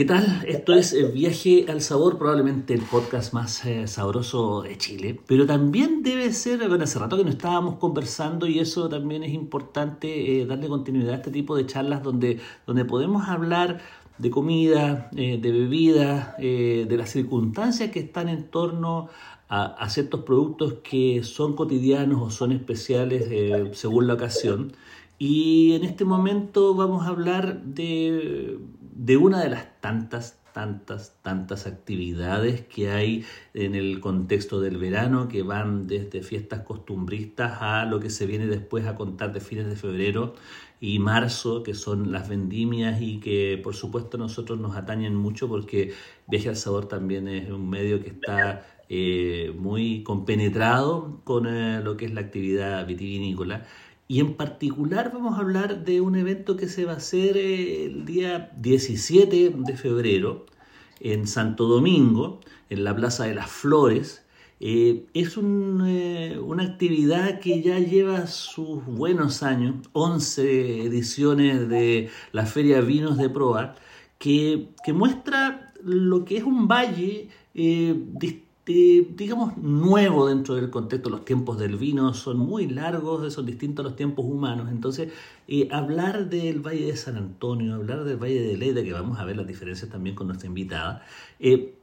¿Qué tal? Esto es eh, Viaje al Sabor, probablemente el podcast más eh, sabroso de Chile, pero también debe ser, bueno, hace rato que no estábamos conversando y eso también es importante eh, darle continuidad a este tipo de charlas donde, donde podemos hablar de comida, de bebida, de las circunstancias que están en torno a, a, ciertos productos que son cotidianos o son especiales según la ocasión. Y en este momento vamos a hablar de de una de las tantas, tantas, tantas actividades que hay en el contexto del verano, que van desde fiestas costumbristas a lo que se viene después a contar de fines de febrero y marzo, que son las vendimias y que por supuesto nosotros nos atañen mucho porque Viaje al Sabor también es un medio que está eh, muy compenetrado con eh, lo que es la actividad vitivinícola y en particular vamos a hablar de un evento que se va a hacer eh, el día 17 de febrero en Santo Domingo, en la Plaza de las Flores. Eh, es eh, una actividad que ya lleva sus buenos años, 11 ediciones de la Feria Vinos de Proa, que, que muestra lo que es un valle distinto digamos, nuevo dentro del contexto. Los tiempos del vino son muy largos, son distintos a los tiempos humanos. Entonces, eh, hablar del Valle de San Antonio, hablar del Valle de Leida, que vamos a ver las diferencias también con nuestra invitada, eh,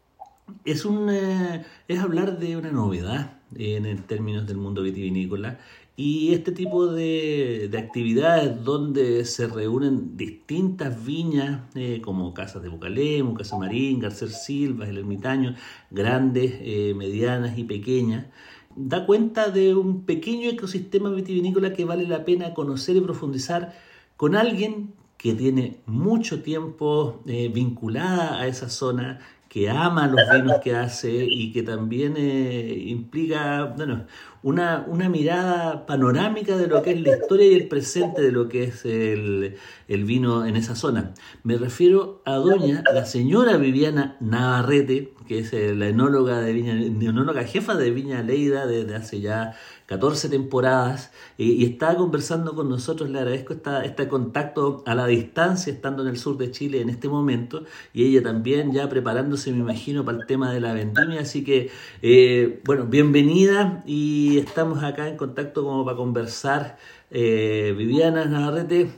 es, un, eh, es hablar de una novedad en términos del mundo vitivinícola. Y este tipo de, actividades donde se reúnen distintas viñas, eh, como Casas de Bucalemo, Casa Marín, García Silva, El Ermitaño, grandes, eh, medianas y pequeñas, da cuenta de un pequeño ecosistema vitivinícola que vale la pena conocer y profundizar con alguien que tiene mucho tiempo eh, vinculada a esa zona, que ama los vinos que hace y que también eh, implica bueno, una, una, mirada panorámica de lo que es la historia y el presente de lo que es el, el, vino en esa zona. Me refiero a doña, la señora Viviana Navarrete, que es eh, la enóloga, de Viña, enóloga jefa de Viña Leida desde hace ya 14 temporadas y, está conversando con nosotros. Le agradezco esta, este contacto a la distancia, estando en el sur de Chile en este momento, y ella también ya preparándose, me imagino, para el tema de la vendimia. Así que, eh, bueno, bienvenida y estamos acá en contacto como para conversar. Eh, Viviana Navarrete,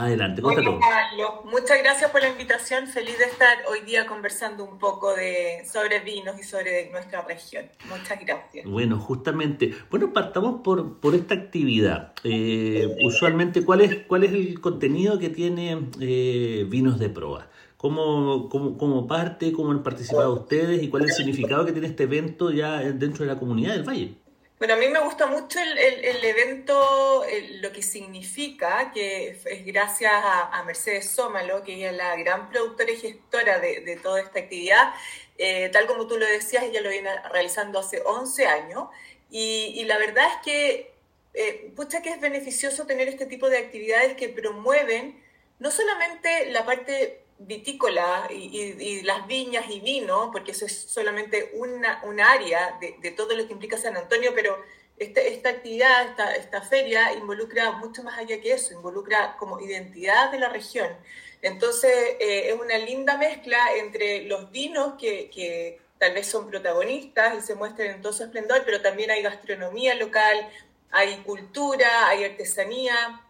Adelante, muchas gracias por la invitación. Feliz de estar hoy día conversando un poco de, sobre vinos y sobre nuestra región. Muchas gracias. Bueno, justamente, bueno, partamos por, por esta actividad. Eh, usualmente, ¿cuál es, ¿cuál es el contenido que tiene eh, Vinos de Proa? ¿Cómo, cómo, cómo parte, cómo han participado ustedes y cuál es el significado que tiene este evento ya dentro de la comunidad del Valle? Bueno, a mí me gusta mucho el, el, evento, lo que significa, que es gracias a, Mercedes Sómalo, que es la gran productora y gestora de, de toda esta actividad. Eh, tal como tú lo decías, ella lo viene realizando hace 11 años. Y, y la verdad es que, eh, pucha que es beneficioso tener este tipo de actividades que promueven no solamente la parte vitícola y, las viñas y vino, porque eso es solamente una, un área de, todo lo que implica San Antonio, pero este, esta actividad, esta, esta, feria involucra mucho más allá que eso, involucra como identidad de la región. Entonces eh, es una linda mezcla entre los vinos que, que tal vez son protagonistas y se muestran en todo su esplendor, pero también hay gastronomía local, hay cultura, hay artesanía,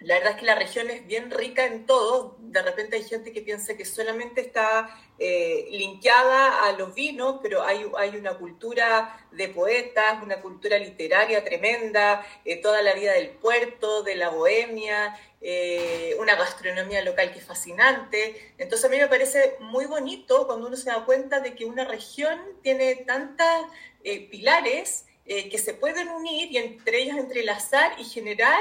la verdad es que la región es bien rica en todo. De repente hay gente que piensa que solamente está eh, linkeada a los vinos, pero hay, hay, una cultura de poetas, una cultura literaria tremenda, eh, toda la vida del puerto, de la bohemia, eh, una gastronomía local que es fascinante. Entonces a mí me parece muy bonito cuando uno se da cuenta de que una región tiene tantos pilares que se pueden unir y entre ellos entrelazar y generar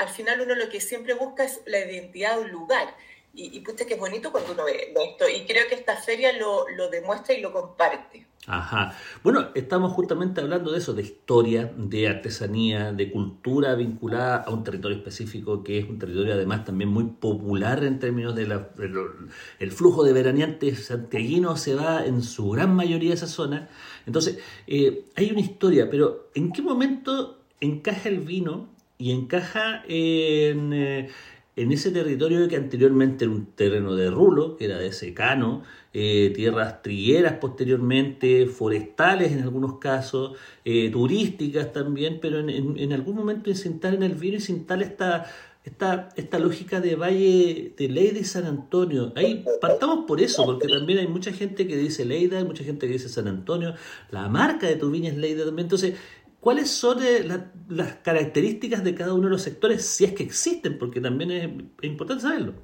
al final uno lo que siempre busca es la identidad de un lugar. y, y que es bonito cuando uno ve esto. Y creo que esta feria lo, lo demuestra y lo comparte. Ajá. Bueno, estamos justamente hablando de eso, de historia, de artesanía, de cultura vinculada a un territorio específico que es un territorio además también muy popular en términos de flujo de veraneantes santiaguinos se va en su gran mayoría a esa zona. Entonces, eh, hay una historia, pero ¿en qué momento encaja el vino y encaja en... Eh, en ese territorio que anteriormente era un terreno de rulo, que era de secano, eh, tierras trigueras posteriormente, forestales en algunos casos, eh, turísticas también, pero en, algún momento se instala en el vino instala esta, esta, esta lógica de Valle de Leida y San Antonio. Ahí partamos por eso, porque también hay mucha gente que dice Leida, hay mucha gente que dice San Antonio, la marca de tu viña es Leida también, entonces ¿Cuáles son eh, las características de cada uno de los sectores, si es que existen? Porque también es, importante saberlo.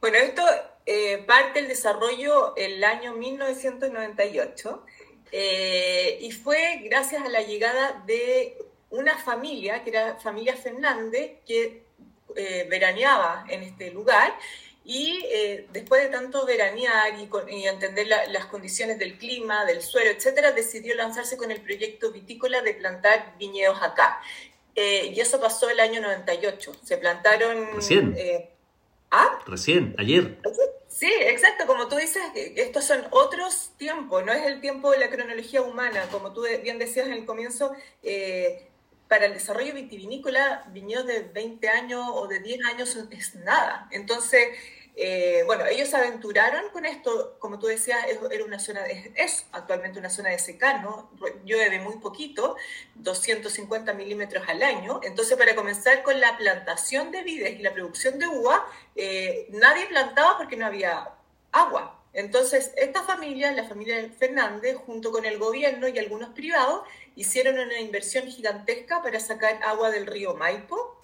Bueno, esto eh, parte del desarrollo el año 1998 eh, y fue gracias a la llegada de una familia, que era familia Fernández, que veraneaba en este lugar y eh, después de tanto veranear y, entender las condiciones del clima, del suelo, etcétera, decidió lanzarse con el proyecto vitícola de plantar viñedos acá. Eh, y eso pasó el año 98. Se plantaron. Recién. Eh, ¿Ah? Recién, ayer. Sí, exacto. Como tú dices, estos son otros tiempos, no es el tiempo de la cronología humana. Como tú bien decías en el comienzo, para el desarrollo vitivinícola, viñedos de 20 años o de 10 años es nada. Entonces, eh, bueno, ellos se aventuraron con esto, como tú decías, era una zona, es, actualmente una zona de secano, llueve muy poquito, 250 milímetros al año, entonces para comenzar con la plantación de vides y la producción de uva, eh, nadie plantaba porque no había agua. Entonces, esta familia, la familia Fernández, junto con el gobierno y algunos privados, hicieron una inversión gigantesca para sacar agua del río Maipo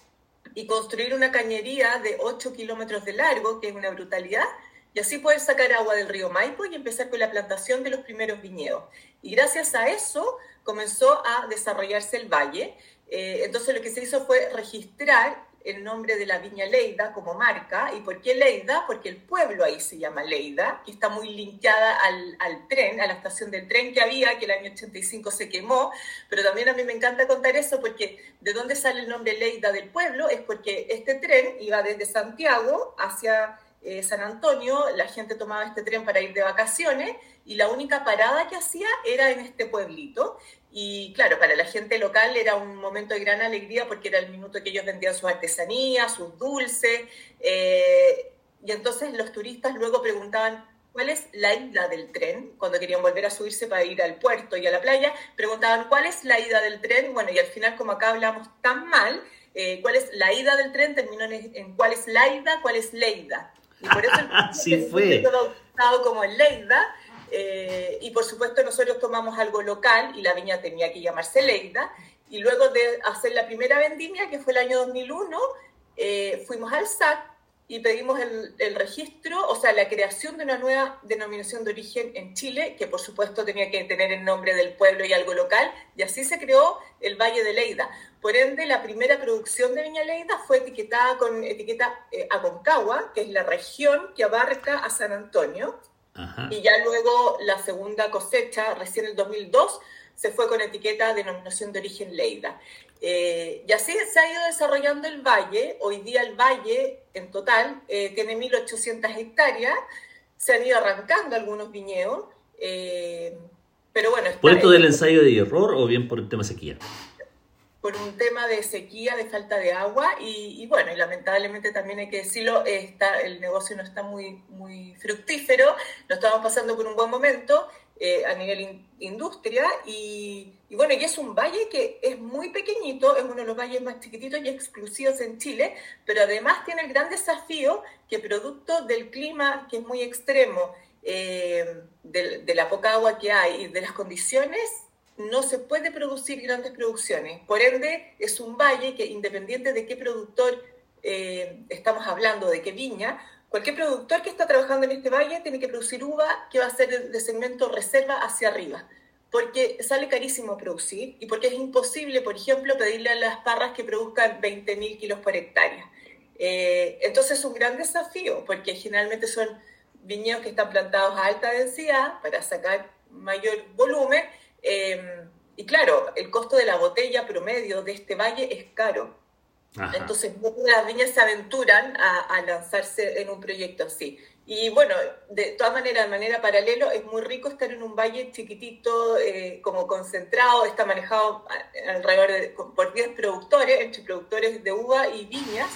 y construir una cañería de 8 kilómetros de largo, que es una brutalidad, y así poder sacar agua del río Maipo y empezar con la plantación de los primeros viñedos. Y gracias a eso comenzó a desarrollarse el valle. Eh, entonces lo que se hizo fue registrar el nombre de la viña Leida como marca. ¿Y por qué Leida? Porque el pueblo ahí se llama Leida, que está muy linkeada al, al, tren, a la estación del tren que había, que el año 85 se quemó. Pero también a mí me encanta contar eso porque de dónde sale el nombre Leida del pueblo es porque este tren iba desde Santiago hacia eh, San Antonio, la gente tomaba este tren para ir de vacaciones y la única parada que hacía era en este pueblito. Y claro, para la gente local era un momento de gran alegría porque era el minuto que ellos vendían sus artesanías, sus dulces. Eh, y entonces los turistas luego preguntaban, ¿cuál es la ida del tren? Cuando querían volver a subirse para ir al puerto y a la playa, preguntaban, ¿cuál es la ida del tren? Bueno, y al final, como acá hablamos tan mal, eh, ¿cuál es la ida del tren? Terminó en, cuál es la ida, cuál es Leida. Y por eso el fue. como Leida, eh, y por supuesto nosotros tomamos algo local y la viña tenía que llamarse Leida. Y luego de hacer la primera vendimia, que fue el año 2001, eh, fuimos al SAC y pedimos el, el, registro, o sea, la creación de una nueva denominación de origen en Chile, que por supuesto tenía que tener el nombre del pueblo y algo local, y así se creó el Valle de Leida. Por ende, la primera producción de Viña Leida fue etiquetada con etiqueta eh, Aconcagua, que es la región que abarca a San Antonio, y ya luego la segunda cosecha, recién en el 2002, se fue con etiqueta denominación de origen Leida. Eh, y así se ha ido desarrollando el valle. Hoy día el valle en total eh, tiene 1.800 hectáreas. Se han ido arrancando algunos viñedos. Eh, pero bueno, ¿Por esto del ensayo de error o bien por el tema sequía? Por un tema de sequía, de falta de agua y, bueno, y lamentablemente también hay que decirlo, está, el negocio no está muy, muy fructífero, no estamos pasando por un buen momento eh, a nivel industria y, bueno, y es un valle que es muy pequeñito, es uno de los valles más chiquititos y exclusivos en Chile, pero además tiene el gran desafío que producto del clima que es muy extremo, eh, de, de la poca agua que hay y de las condiciones no se puede producir grandes producciones. Por ende, es un valle que independiente de qué productor eh, estamos hablando, de qué viña, cualquier productor que está trabajando en este valle tiene que producir uva que va a ser de segmento reserva hacia arriba, porque sale carísimo producir y porque es imposible, por ejemplo, pedirle a las parras que produzcan 20.000 kilos por hectárea. Eh, entonces es un gran desafío, porque generalmente son viñedos que están plantados a alta densidad para sacar mayor volumen. Eh, y claro, el costo de la botella promedio de este valle es caro. Entonces, muchas las viñas se aventuran a, lanzarse en un proyecto así. Y bueno, de todas maneras, de manera paralela, es muy rico estar en un valle chiquitito, eh, como concentrado, está manejado alrededor de, por 10 productores, entre productores de uva y viñas.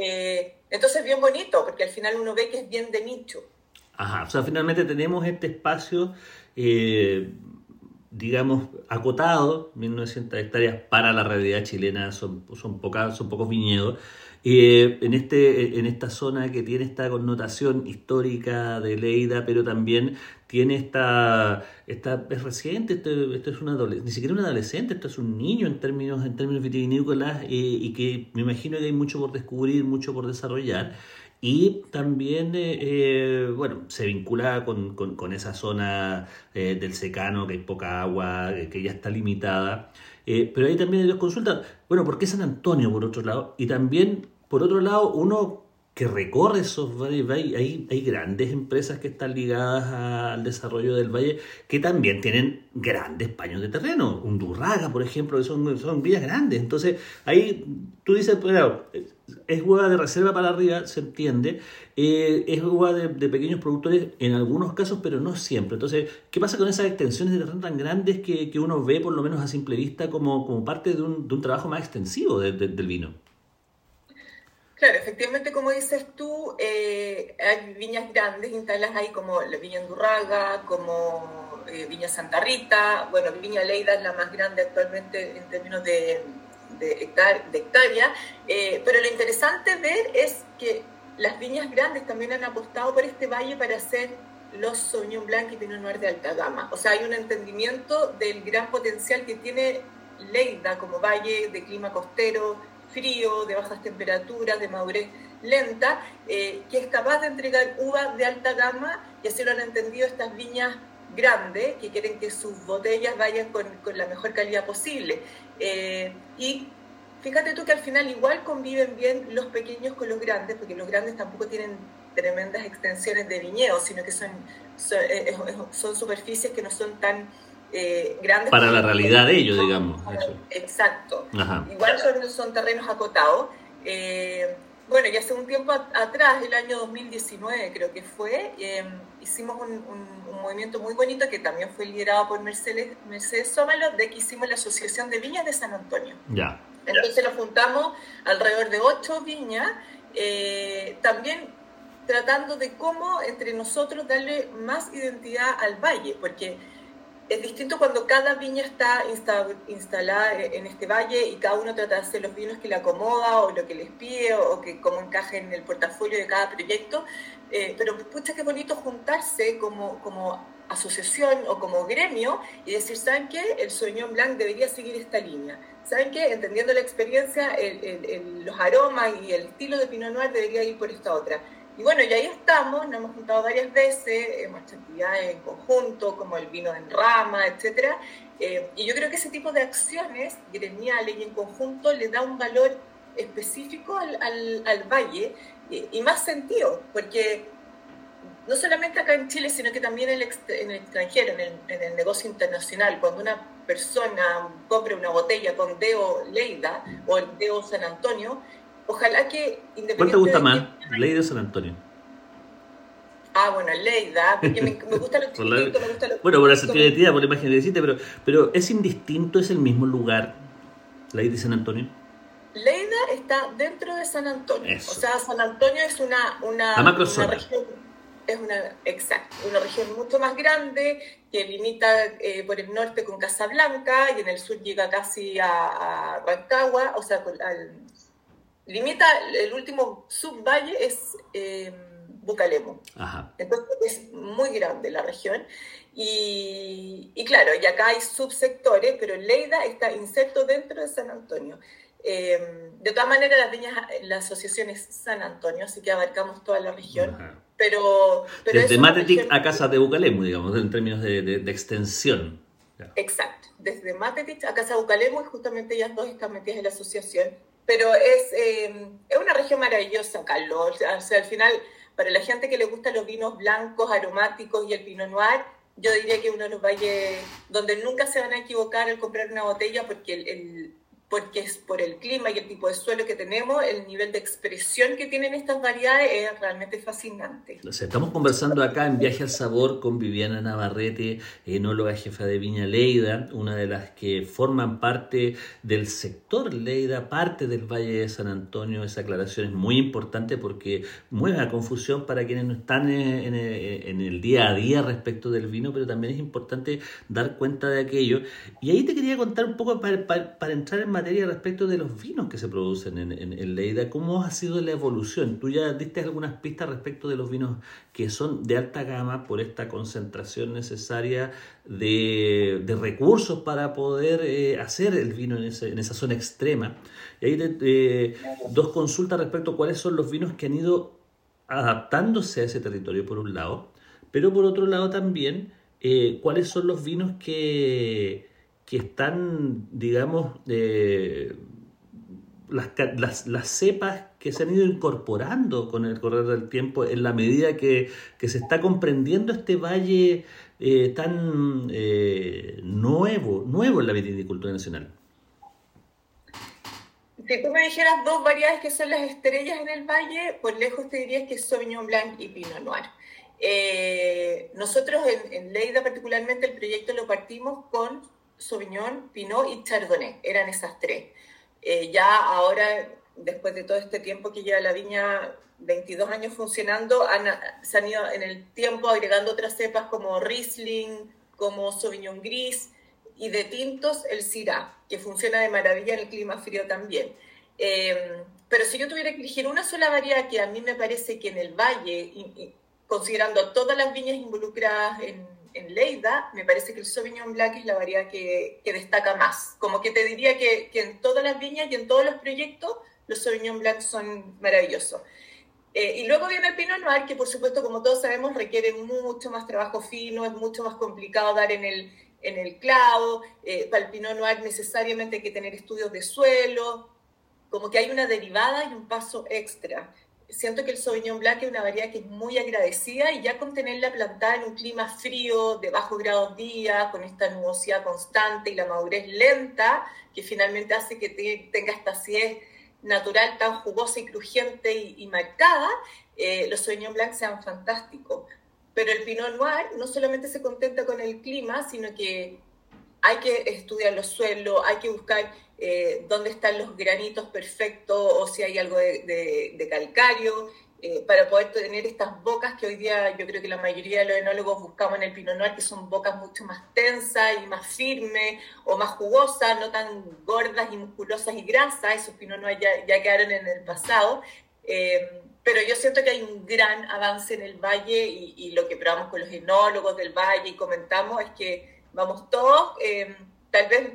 Eh, entonces, bien bonito, porque al final uno ve que es bien de nicho. Ajá, o sea, finalmente tenemos este espacio eh, digamos, acotado, 1900 hectáreas para la realidad chilena, son, son, pocas, son pocos viñedos. Eh, en, este, en esta zona que tiene esta connotación histórica de Leida, pero también tiene esta, esta es reciente, esto, es una ni siquiera un adolescente, esto es un niño en términos, en términos vitivinícolas eh, y que me imagino que hay mucho por descubrir, mucho por desarrollar. Y también, eh, eh, bueno, se vincula con, con, esa zona eh, del secano, que hay poca agua, que ya está limitada. pero ahí también dos consultas. Bueno, ¿por qué San Antonio, por otro lado? Y también, por otro lado, uno que recorre esos valles, hay, hay grandes empresas que están ligadas al desarrollo del valle que también tienen grandes paños de terreno. Undurraga, por ejemplo, que son, son vías grandes. Entonces, ahí tú dices, bueno, es hueva de reserva para arriba, se entiende. Eh, es hueva de, pequeños productores en algunos casos, pero no siempre. Entonces, ¿qué pasa con esas extensiones de terreno tan grandes que, que uno ve, por lo menos a simple vista, como, como parte de un, de un trabajo más extensivo del vino? Claro, efectivamente, como dices tú, eh, hay viñas grandes instaladas ahí como la Viña Andurraga, como eh, Viña Santa Rita, bueno, Viña Leida es la más grande actualmente en términos de, de, hectárea, eh, pero lo interesante ver es que las viñas grandes también han apostado por este valle para hacer los Sauvignon Blanc y Pinot Noir de alta gama. O sea, hay un entendimiento del gran potencial que tiene Leida como valle de clima costero, frío, de bajas temperaturas, de madurez lenta, eh, que es capaz de entregar uvas de alta gama, y así lo han entendido estas viñas grandes, que quieren que sus botellas vayan con, la mejor calidad posible. Eh, y fíjate tú que al final igual conviven bien los pequeños con los grandes, porque los grandes tampoco tienen tremendas extensiones de viñedos, sino que son, son, eh, son superficies que no son tan eh, grandes. Para la realidad de ellos, digamos. Exacto. Igual son, terrenos acotados. Eh, bueno, y hace un tiempo atrás, el año 2019 creo que fue, em, hicimos un, movimiento muy bonito que también fue liderado por Mercedes, Mercedes Sómalo, de que hicimos la Asociación de Viñas de San Antonio. Ya. Entonces nos juntamos alrededor de ocho viñas, eh, también tratando de cómo entre nosotros darle más identidad al valle, porque es distinto cuando cada viña está instalada en este valle y cada uno trata de hacer los vinos que le acomoda o lo que les pide o que como encaje en el portafolio de cada proyecto. Eh, pero pucha, qué bonito juntarse como, como asociación o como gremio y decir, ¿saben qué? El Sauvignon Blanc debería seguir esta línea. ¿Saben qué? Entendiendo la experiencia, los aromas y el estilo de Pinot Noir debería ir por esta otra. Y bueno, y ahí estamos, nos hemos juntado varias veces, hemos hecho actividades en conjunto, como el vino en rama, etc. Eh, y yo creo que ese tipo de acciones gremiales y en conjunto le da un valor específico al, al, valle y, más sentido, porque no solamente acá en Chile, sino que también en el, en el extranjero, en el, en el, negocio internacional, cuando una persona compra una botella con Deo Leida o el Deo San Antonio, Ojalá que independientemente... ¿Cuál te gusta más, Leida o San Antonio? Ah, bueno, Leida, porque me, me gusta lo chiquitito, me gusta lo Bueno, por la sensibilidad, por la imagen que deciste, pero, pero ¿es indistinto, es el mismo lugar, Leida y San Antonio? Leida está dentro de San Antonio. O sea, San Antonio es una, una, una región es una, exacto, una región mucho más grande que limita eh, por el norte con Casablanca y en el sur llega casi a, a Rancagua, o sea, al, limita, el último subvalle es eh, Bucalemo. Entonces es muy grande la región. Y, claro, y acá hay subsectores, pero Leida está inserto dentro de San Antonio. Eh, de todas maneras, las viñas, la asociación es San Antonio, así que abarcamos toda la región. Pero, pero, Desde Matetic a Casa de Bucalemo, digamos, en términos de, de, extensión. Exacto, desde Matetic a Casa de Bucalemo, y justamente ellas dos están metidas en la asociación pero es, eh, es una región maravillosa, Carlos. O sea, al final, para la gente que le gustan los vinos blancos, aromáticos y el Pinot Noir, yo diría que uno de los valles donde nunca se van a equivocar al comprar una botella porque el porque es por el clima y el tipo de suelo que tenemos, el nivel de expresión que tienen estas variedades es realmente fascinante. estamos conversando acá en Viaje al Sabor con Viviana Navarrete, enóloga jefa de Viña Leida, una de las que forman parte del sector Leida, parte del Valle de San Antonio. Esa aclaración es muy importante porque mueve a confusión para quienes no están en, el día a día respecto del vino, pero también es importante dar cuenta de aquello. Y ahí te quería contar un poco para, para entrar en materia respecto de los vinos que se producen en, Leida. ¿Cómo ha sido la evolución? Tú ya diste algunas pistas respecto de los vinos que son de alta gama por esta concentración necesaria de, recursos para poder eh, hacer el vino en, esa zona extrema. Y ahí eh, dos consultas respecto a cuáles son los vinos que han ido adaptándose a ese territorio por un lado, pero por otro lado también eh, cuáles son los vinos que que están, digamos, eh, las, las, cepas que se han ido incorporando con el correr del tiempo en la medida que, se está comprendiendo este valle eh, tan eh, nuevo, nuevo en la viticultura nacional. Si tú me dijeras dos variedades que son las estrellas en el valle, por lejos te diría que es Sauvignon Blanc y Pinot Noir. nosotros en Leida particularmente el proyecto lo partimos con Sauvignon, Pinot y Chardonnay. Eran esas tres. Eh, ya ahora, después de todo este tiempo que lleva la viña, 22 años funcionando, se han ido en el tiempo agregando otras cepas como Riesling, como Sauvignon Gris y de tintos el Syrah, que funciona de maravilla en el clima frío también. Eh, pero si yo tuviera que elegir una sola variedad que a mí me parece que en el valle, considerando todas las viñas involucradas en, en Leida, me parece que el Sauvignon Blanc es la variedad que, destaca más. Como que te diría que, en todas las viñas y en todos los proyectos, los Sauvignon Blanc son maravillosos. Eh, y luego viene el Pinot Noir, que por supuesto, como todos sabemos, requiere mucho más trabajo fino, es mucho más complicado dar en el, en el clavo. Eh, para el Pinot Noir necesariamente hay que tener estudios de suelo, como que hay una derivada y un paso extra siento que el Sauvignon Blanc es una variedad que es muy agradecida y ya con tenerla plantada en un clima frío, de bajos grados día, con esta nubosidad constante y la madurez lenta, que finalmente hace que tenga esta acidez natural tan jugosa y crujiente y, marcada, eh, los Sauvignon Blanc sean fantásticos. Pero el Pinot Noir no solamente se contenta con el clima, sino que hay que estudiar los suelos, hay que buscar eh, dónde están los granitos perfectos o si hay algo de, calcario, eh, para poder tener estas bocas que hoy día yo creo que la mayoría de los enólogos buscamos en el Pinot Noir, que son bocas mucho más tensas y más firmes o más jugosas, no tan gordas y musculosas y grasas, esos Pinot Noir ya, ya quedaron en el pasado. Eh, pero yo siento que hay un gran avance en el valle y, y, lo que probamos con los enólogos del valle y comentamos es que vamos todos, tal vez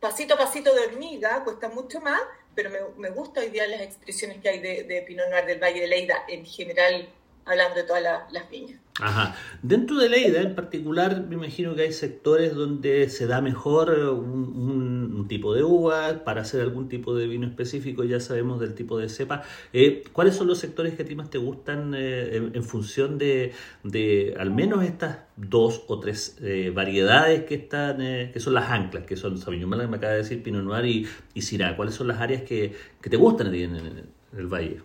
pasito a pasito de hormiga, cuesta mucho más, pero me, me gusta hoy día las expresiones que hay de, de Pinot del Valle de Leida, en general hablando de todas las viñas. Ajá. Dentro de Leida en particular, me imagino que hay sectores donde se da mejor un, tipo de uva para hacer algún tipo de vino específico, ya sabemos del tipo de cepa. Eh, ¿Cuáles son los sectores que a ti más te gustan eh, en, función de, de, al menos estas dos o tres eh, variedades que están, que son las anclas, que son Sauvignon Blanc, me acaba de decir, Pinot Noir y, y Syrah? ¿Cuáles son las áreas que, te gustan en el valle?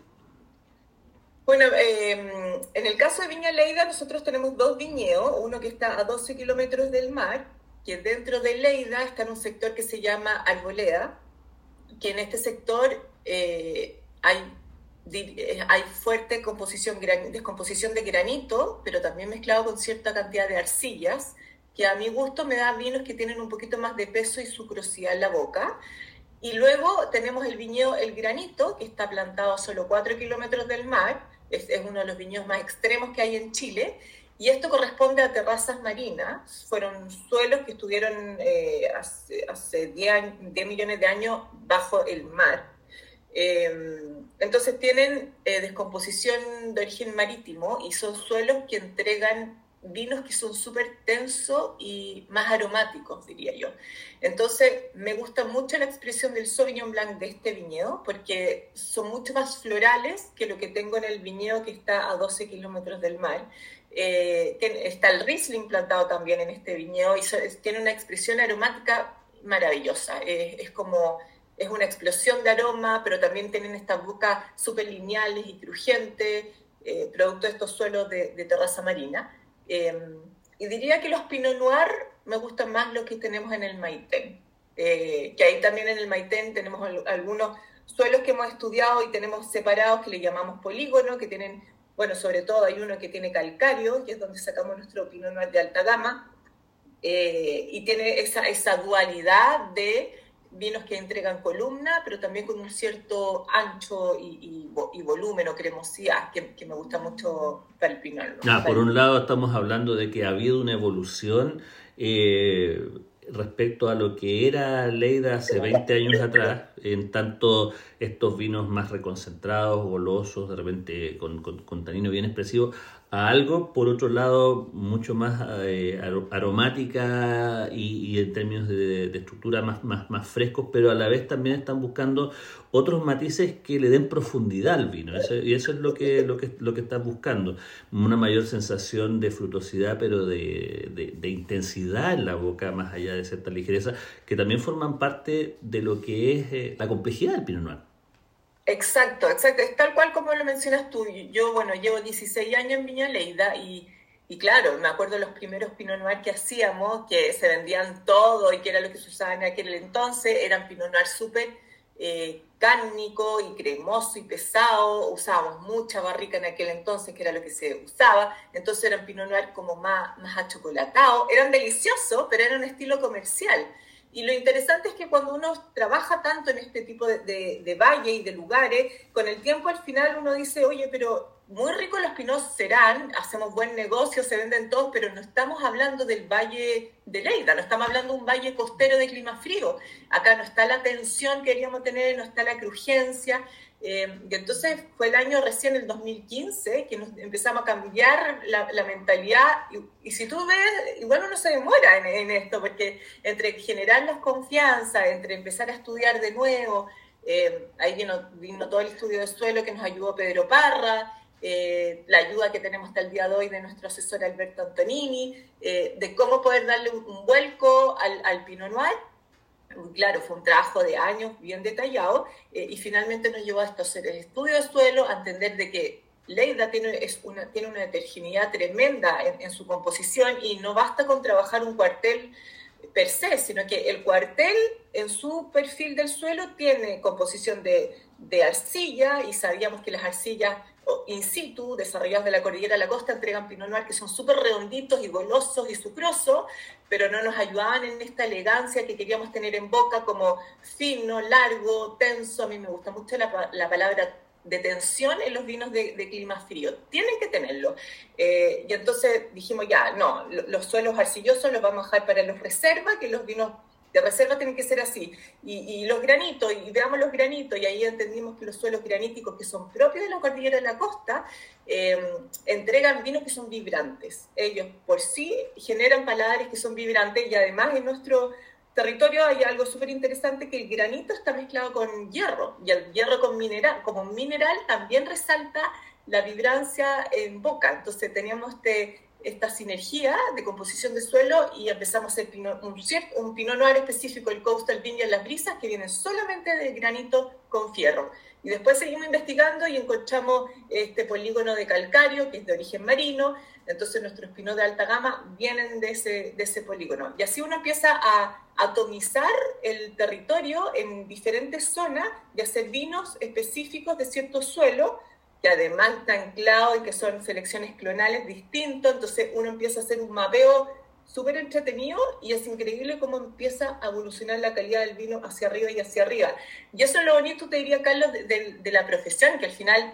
Bueno, em, en el caso de Viña Leida, nosotros tenemos dos viñedos, uno que está a 12 kilómetros del mar, que dentro de Leida está en un sector que se llama Arboleda, que en este sector eh, hay, eh, hay fuerte composición, descomposición de granito, pero también mezclado con cierta cantidad de arcillas, que a mi gusto me da vinos que tienen un poquito más de peso y sucrosidad en la boca. Y luego tenemos el viñedo El Granito, que está plantado a solo 4 kilómetros del mar, es, uno de los viñedos más extremos que hay en Chile, y esto corresponde a terrazas marinas, fueron suelos que estuvieron eh, hace, 10, millones de años bajo el mar. Em, entonces tienen eh, descomposición de origen marítimo y son suelos que entregan vinos que son súper tensos y más aromáticos, diría yo. Entonces, me gusta mucho la expresión del Sauvignon Blanc de este viñedo porque son mucho más florales que lo que tengo en el viñedo que está a 12 kilómetros del mar. Eh, está el Riesling plantado también en este viñedo y tiene una expresión aromática maravillosa. es como es una explosión de aroma, pero también tienen estas bocas súper lineales y crujientes, eh, producto de estos suelos de, terraza marina. Em, y diría que los Pinot Noir me gustan más los que tenemos en el Maitén, eh, que ahí también en el Maitén tenemos algunos suelos que hemos estudiado y tenemos separados que le llamamos polígono, que tienen, bueno, sobre todo hay uno que tiene calcario, que es donde sacamos nuestro Pinot Noir de alta gama, eh, y tiene esa, esa dualidad de vinos que entregan columna, pero también con un cierto ancho y, volumen o cremosidad que, me gusta mucho para el pinol. Ah, por un lado estamos hablando de que ha habido una evolución eh, respecto a lo que era Leida hace 20 años atrás, en tanto estos vinos más reconcentrados, golosos, de repente con, con tanino bien expresivo, a algo, por otro lado, mucho más eh, aromática y, en términos de, estructura más, más, frescos, pero a la vez también están buscando otros matices que le den profundidad al vino. y eso es lo que, lo, que, lo que están buscando. Una mayor sensación de frutosidad, pero de, de, intensidad en la boca, más allá de cierta ligereza, que también forman parte de lo que es eh, la complejidad del Pinot Noir. Exacto, exacto. Es tal cual como lo mencionas tú. Yo, bueno, llevo 16 años en Viña Leida y, y claro, me acuerdo los primeros Pinot Noir que hacíamos, que se vendían todo y que era lo que se usaba en aquel entonces. Eran Pinot Noir súper eh, cárnico y cremoso y pesado. Usábamos mucha barrica en aquel entonces, que era lo que se usaba. Entonces eran Pinot Noir como más, más achocolatado. Eran deliciosos, pero era un estilo comercial. Y lo interesante es que cuando uno trabaja tanto en este tipo de, de, valle y de lugares, con el tiempo al final uno dice, oye, pero muy ricos los pinos serán, hacemos buen negocio, se venden todos, pero no estamos hablando del valle de Leida, no estamos hablando de un valle costero de clima frío. Acá no está la tensión que queríamos tener, no está la crujencia. Eh, y entonces fue el año recién, el 2015, que nos empezamos a cambiar la, mentalidad. Y, si tú ves, igual uno se demora en, esto, porque entre generarnos confianza, entre empezar a estudiar de nuevo, eh, ahí vino, vino, todo el estudio de suelo que nos ayudó Pedro Parra, eh, la ayuda que tenemos hasta el día de hoy de nuestro asesor Alberto Antonini, de cómo poder darle un, vuelco al, al Pinot Noir. Claro, fue un trabajo de años bien detallado eh, y finalmente nos llevó a esto, hacer el estudio de suelo, a entender de que Leida tiene, es una, tiene una heterogeneidad tremenda en, su composición y no basta con trabajar un cuartel per se, sino que el cuartel en su perfil del suelo tiene composición de, de arcilla y sabíamos que las arcillas in situ, desarrollados de la cordillera a la costa, entregan Pinot Noir que son súper redonditos y golosos y sucrosos, pero no nos ayudaban en esta elegancia que queríamos tener en boca como fino, largo, tenso. A mí me gusta mucho la, la palabra de tensión en los vinos de, clima frío. Tienen que tenerlo. Eh, y entonces dijimos, ya, no, los suelos arcillosos los vamos a dejar para los reservas, que los vinos de reserva tienen que ser así. Y, los granitos, y veamos los granitos, y ahí entendimos que los suelos graníticos que son propios de la cordillera de la costa, eh, entregan vinos que son vibrantes. Ellos por sí generan paladares que son vibrantes y además en nuestro territorio hay algo súper interesante que el granito está mezclado con hierro y el hierro con mineral, como mineral también resalta la vibrancia en boca. Entonces teníamos este esta sinergia de composición de suelo y empezamos a hacer un, un pinot noir específico, el Coastal Vineyard Las Brisas, que viene solamente de granito con fierro. Y después seguimos investigando y encontramos este polígono de calcario, que es de origen marino, entonces nuestros pinos de alta gama vienen de ese, de ese polígono. Y así uno empieza a atomizar el territorio en diferentes zonas y hacer vinos específicos de cierto suelo, que además está anclado y que son selecciones clonales distintos, entonces uno empieza a hacer un mapeo súper entretenido y es increíble cómo empieza a evolucionar la calidad del vino hacia arriba y hacia arriba. Y eso es lo bonito, te diría, Carlos, de, la profesión, que al final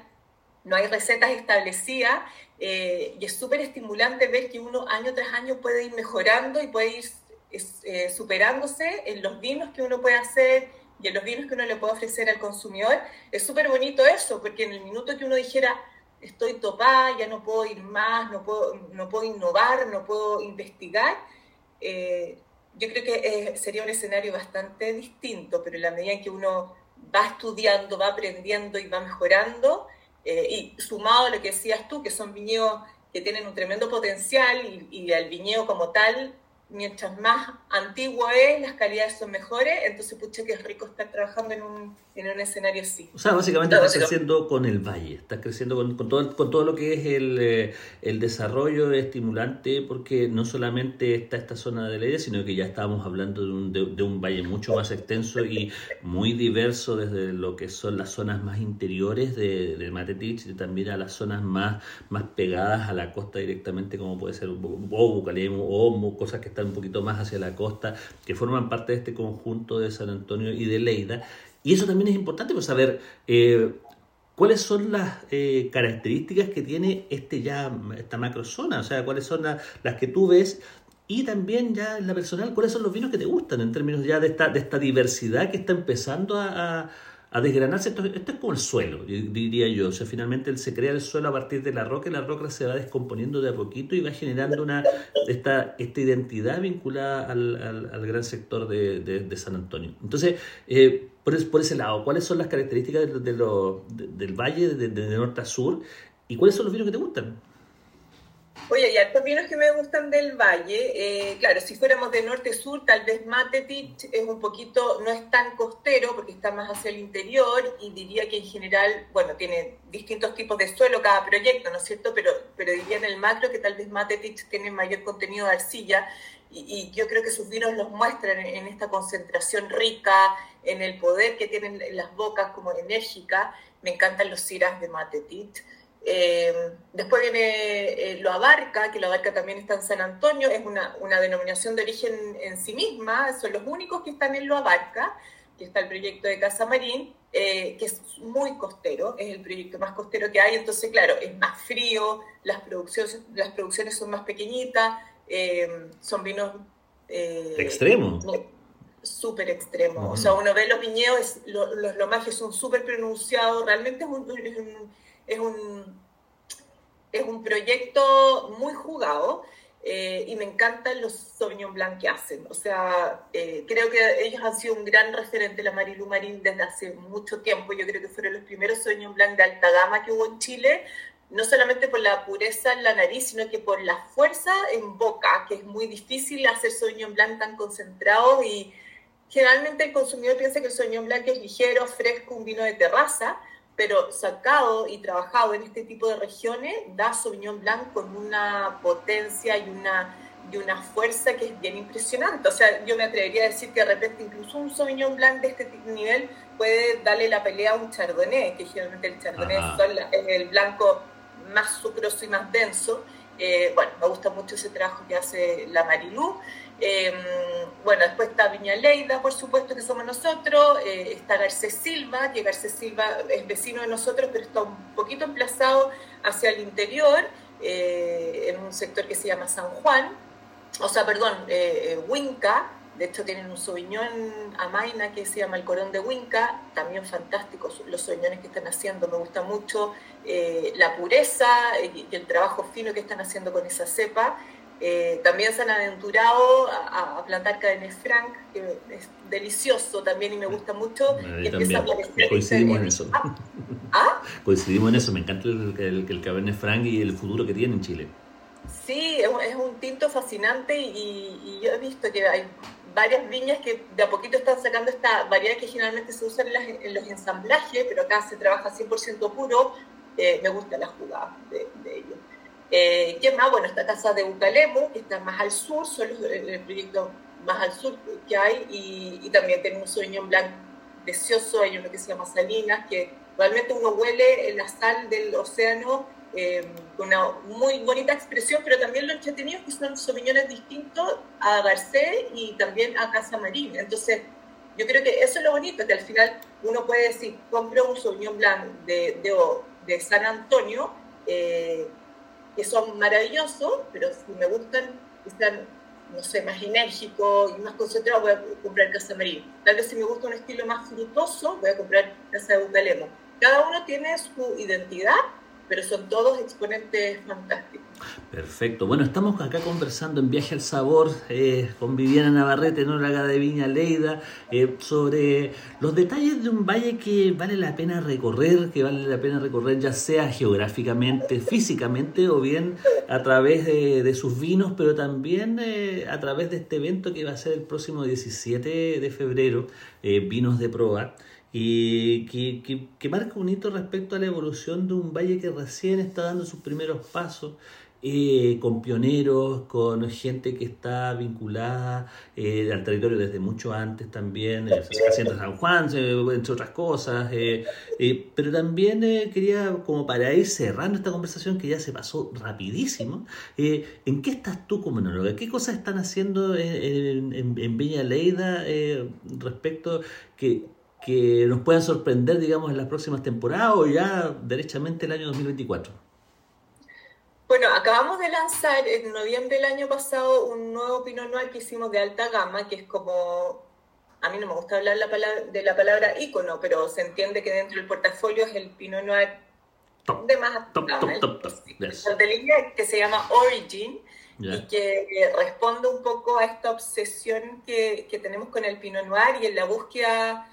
no hay recetas establecidas eh, y es súper estimulante ver que uno año tras año puede ir mejorando y puede ir eh, superándose en los vinos que uno puede hacer, y en los vinos que uno le puede ofrecer al consumidor, es súper bonito eso, porque en el minuto que uno dijera, estoy topada, ya no puedo ir más, no puedo, no puedo innovar, no puedo investigar. Eh, yo creo que eh, sería un escenario bastante distinto, pero en la medida en que uno va estudiando, va aprendiendo y va mejorando, eh, y sumado a lo que decías tú, que son viñedos que tienen un tremendo potencial y, y el viñedo como tal mientras más antiguo es, las calidades son mejores, entonces pucha que es rico estar trabajando en un, en un escenario así. O sea, básicamente estás creciendo con el valle, estás creciendo con, con, todo, con todo lo que es el, eh, el desarrollo estimulante, porque no solamente está esta zona de Leida, sino que ya estábamos hablando de un, de, un valle mucho más extenso y muy diverso desde lo que son las zonas más interiores de, de Matetich y también a las zonas más, más pegadas a la costa directamente, como puede ser o Bucalemo o cosas que están un poquito más hacia la costa, que forman parte de este conjunto de San Antonio y de Leida. Y eso también es importante, pues saber eh, cuáles son las eh, características que tiene este ya, esta macrozona, o sea, cuáles son las que tú ves y también ya en la personal, cuáles son los vinos que te gustan en términos ya de esta, de esta diversidad que está empezando a a desgranarse. Esto, es como el suelo, diría yo. O sea, finalmente se crea el suelo a partir de la roca y la roca se va descomponiendo de a poquito y va generando una esta, esta identidad vinculada al, al, gran sector de, de, San Antonio. Entonces, eh, por, por, ese lado, ¿cuáles son las características de, del valle de norte a sur y cuáles son los vinos que te gustan? Oye, y estos vinos que me gustan del valle, eh, claro, si fuéramos de norte-sur, tal vez Matetich es un poquito, no es tan costero porque está más hacia el interior y diría que en general, bueno, tiene distintos tipos de suelo cada proyecto, ¿no es cierto? Pero, pero diría en el macro que tal vez Matetich tiene mayor contenido de arcilla y, yo creo que sus vinos los muestran en, esta concentración rica, en el poder que tienen las bocas como enérgica. Me encantan los ciras de Matetich. Eh, después viene eh, Lo Abarca, que Lo Abarca también está en San Antonio, es una, una, denominación de origen en sí misma, son los únicos que están en Lo Abarca, que está el proyecto de Casa Marín, eh, que es muy costero, es el proyecto más costero que hay, entonces claro, es más frío, las producciones, las producciones son más pequeñitas, son vinos... extremos. Súper extremos, o sea, uno ve los viñedos, los, los lomajes son súper pronunciados, realmente es un es un, es un proyecto muy jugado eh, y me encantan los Sauvignon Blanc que hacen. O sea, eh, creo que ellos han sido un gran referente, la Marilu Marín, desde hace mucho tiempo. Yo creo que fueron los primeros Sauvignon Blanc de alta gama que hubo en Chile, no solamente por la pureza en la nariz, sino que por la fuerza en boca, que es muy difícil hacer Sauvignon Blanc tan concentrado y generalmente el consumidor piensa que el Sauvignon Blanc es ligero, fresco, un vino de terraza, pero sacado y trabajado en este tipo de regiones, da Sauvignon Blanc con una potencia y una, y una fuerza que es bien impresionante. O sea, yo me atrevería a decir que de repente incluso un Sauvignon Blanc de este nivel puede darle la pelea a un Chardonnay, que generalmente el Chardonnay es el blanco más sucroso y más denso. Eh, bueno, me gusta mucho ese trabajo que hace la Marilú. Em, bueno, después está Viña Leida, por supuesto, que somos nosotros. Eh, está Garcés Silva, que Garcés Silva es vecino de nosotros, pero está un poquito emplazado hacia el interior, eh, en un sector que se llama San Juan. O sea, perdón, eh, Huinca. De hecho, tienen un Sauvignon Amaina que se llama el Corón de Huinca. También fantásticos los Sauvignones que están haciendo. Me gusta mucho la pureza y el trabajo fino que están haciendo con esa cepa. Eh, también se han aventurado a, plantar Cabernet Franc, que es delicioso también y me gusta mucho. Coincidimos en eso. ¿Ah? ¿Ah? Coincidimos en eso, me encanta el, el, el, Cabernet Franc y el futuro que tiene en Chile. Sí, es, un tinto fascinante y, yo he visto que hay varias viñas que de a poquito están sacando esta variedad que generalmente se usa en, los ensamblajes, pero acá se trabaja 100% puro. Eh, me gusta la jugada de, de ellos. Eh, ¿Qué más? Bueno, esta casa de Ucalemo, que está más al sur, son el proyecto más al sur que hay, y, también tenemos un en blanco precioso, hay uno que se llama Salinas, que realmente uno huele la sal del océano eh, con una muy bonita expresión, pero también lo entretenido es que son soviñones distintos a Garcés y también a Casa Marina. Entonces, yo creo que eso es lo bonito, que al final uno puede decir, compro un Sauvignon Blanc de, de, de San Antonio, eh, que son maravillosos, pero si me gustan, están, no sé, más enérgicos y más concentrados, voy a comprar Casa Marín. Tal vez si me gusta un estilo más frutoso, voy a comprar Casa de Bucalemo. Cada uno tiene su identidad pero son todos exponentes fantásticos. Perfecto. Bueno, estamos acá conversando en Viaje al Sabor eh, con Viviana Navarrete, enóloga de Viña Leida, eh, sobre los detalles de un valle que vale la pena recorrer, que vale la pena recorrer ya sea geográficamente, físicamente o bien a través de, sus vinos, pero también eh, a través de este evento que va a ser el próximo 17 de febrero, Vinos de Proa y que, que, marca un hito respecto a la evolución de un valle que recién está dando sus primeros pasos eh, con pioneros, con gente que está vinculada eh, al territorio desde mucho antes también, eh, haciendo San Juan, entre otras cosas, pero también quería, como para ir cerrando esta conversación que ya se pasó rapidísimo, ¿en qué estás tú como enóloga? ¿Qué cosas están haciendo en, en, en Viña Leida respecto que que nos puedan sorprender, digamos, en las próximas temporadas o ya derechamente el año 2024? Bueno, acabamos de lanzar en noviembre del año pasado un nuevo Pinot Noir que hicimos de alta gama, que es como, a mí no me gusta hablar la palabra, de la palabra ícono, pero se entiende que dentro del portafolio es el Pinot Noir de más top, top, top, de línea que se llama Origin y que responde un poco a esta obsesión que, que tenemos con el Pinot Noir y en la búsqueda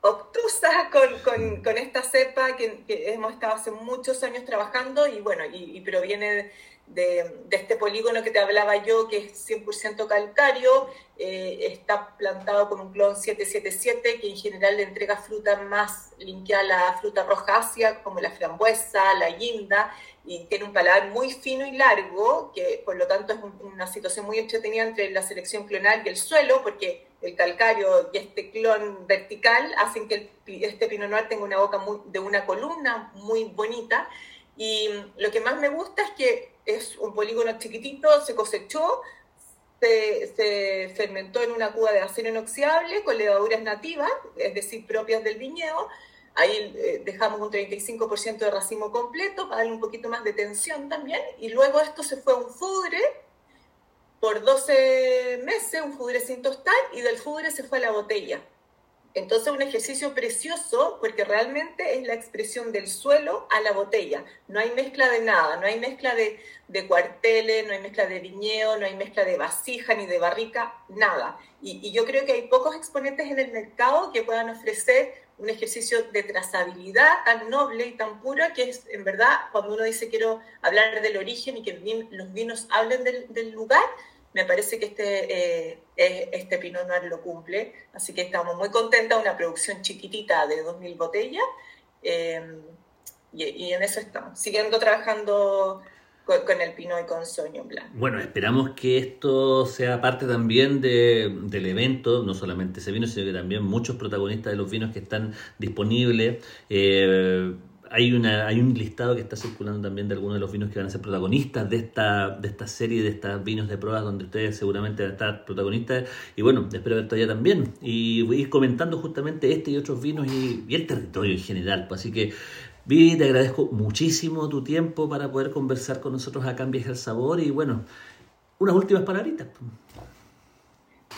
obtusa con, con, con esta cepa que, hemos estado hace muchos años trabajando y bueno, y, proviene de, este polígono que te hablaba yo, que es 100% calcario, eh, está plantado con un clon 777 que en general le entrega fruta más limpia a la fruta rojácea, como la frambuesa, la guinda, y tiene un paladar muy fino y largo, que por lo tanto es una situación muy entretenida entre la selección clonal y el suelo, porque el calcario y este clon vertical hacen que este Pinot Noir tenga una boca muy, de una columna muy bonita. Y lo que más me gusta es que es un polígono chiquitito, se cosechó, se, se, fermentó en una cuba de acero inoxidable con levaduras nativas, es decir, propias del viñedo. Ahí eh, dejamos un 35% de racimo completo para darle un poquito más de tensión también. Y luego esto se fue a un fudre por 12 meses, un fudre sin tostar, y del fudre se fue a la botella. Entonces un ejercicio precioso porque realmente es la expresión del suelo a la botella. No hay mezcla de nada, no hay mezcla de, de cuarteles, no hay mezcla de viñedo, no hay mezcla de vasija ni de barrica, nada. Y, y, yo creo que hay pocos exponentes en el mercado que puedan ofrecer un ejercicio de trazabilidad tan noble y tan puro que es, en verdad, cuando uno dice quiero hablar del origen y que los vinos hablen del, lugar, me parece que este, eh, este Pinot Noir lo cumple, así que estamos muy contentos, una producción chiquitita de 2.000 botellas, eh, y, en eso estamos, siguiendo trabajando con, el Pinot y con Sauvignon Blanc. Bueno, esperamos que esto sea parte también de, del evento, no solamente ese vino, sino que también muchos protagonistas de los vinos que están disponibles. Eh, hay, una, hay un listado que está circulando también de algunos de los vinos que van a ser protagonistas de esta, de esta serie, de estos vinos de pruebas, donde ustedes seguramente van a estar protagonistas. Y bueno, espero verte allá también. Y voy a ir comentando justamente este y otros vinos y, el territorio en general. Pues, así que, Vivi, te agradezco muchísimo tu tiempo para poder conversar con nosotros acá en Viaje al Sabor. Y bueno, unas últimas palabritas.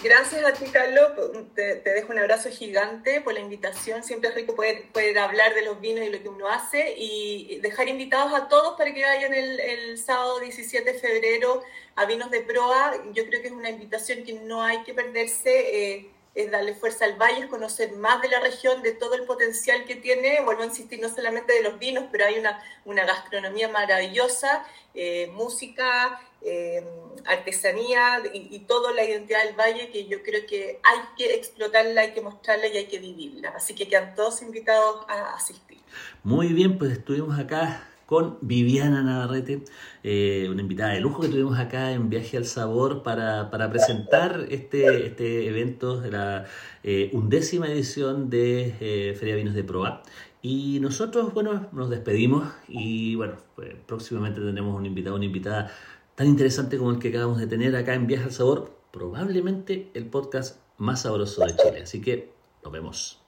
Gracias a ti, Carlos. Te, dejo un abrazo gigante por la invitación. Siempre es rico poder, poder, hablar de los vinos y lo que uno hace y dejar invitados a todos para que vayan el, el sábado 17 de febrero a Vinos de Proa. Yo creo que es una invitación que no hay que perderse. Eh, es darle fuerza al valle, conocer más de la región, de todo el potencial que tiene. Vuelvo a insistir, no solamente de los vinos, pero hay una, una gastronomía maravillosa, eh, música, eh, artesanía y, y, toda la identidad del valle que yo creo que hay que explotarla, hay que mostrarla y hay que vivirla. Así que quedan todos invitados a asistir. Muy bien, pues estuvimos acá con Viviana Navarrete, eh, una invitada de lujo que tuvimos acá en Viaje al Sabor para, presentar este, este evento la eh, undécima edición de eh, Feria Vinos de Proa. Y nosotros, bueno, nos despedimos y bueno, pues, próximamente tendremos un invitado, una invitada tan interesante como el que acabamos de tener acá en Viaje al Sabor, probablemente el podcast más sabroso de Chile. Así que nos vemos.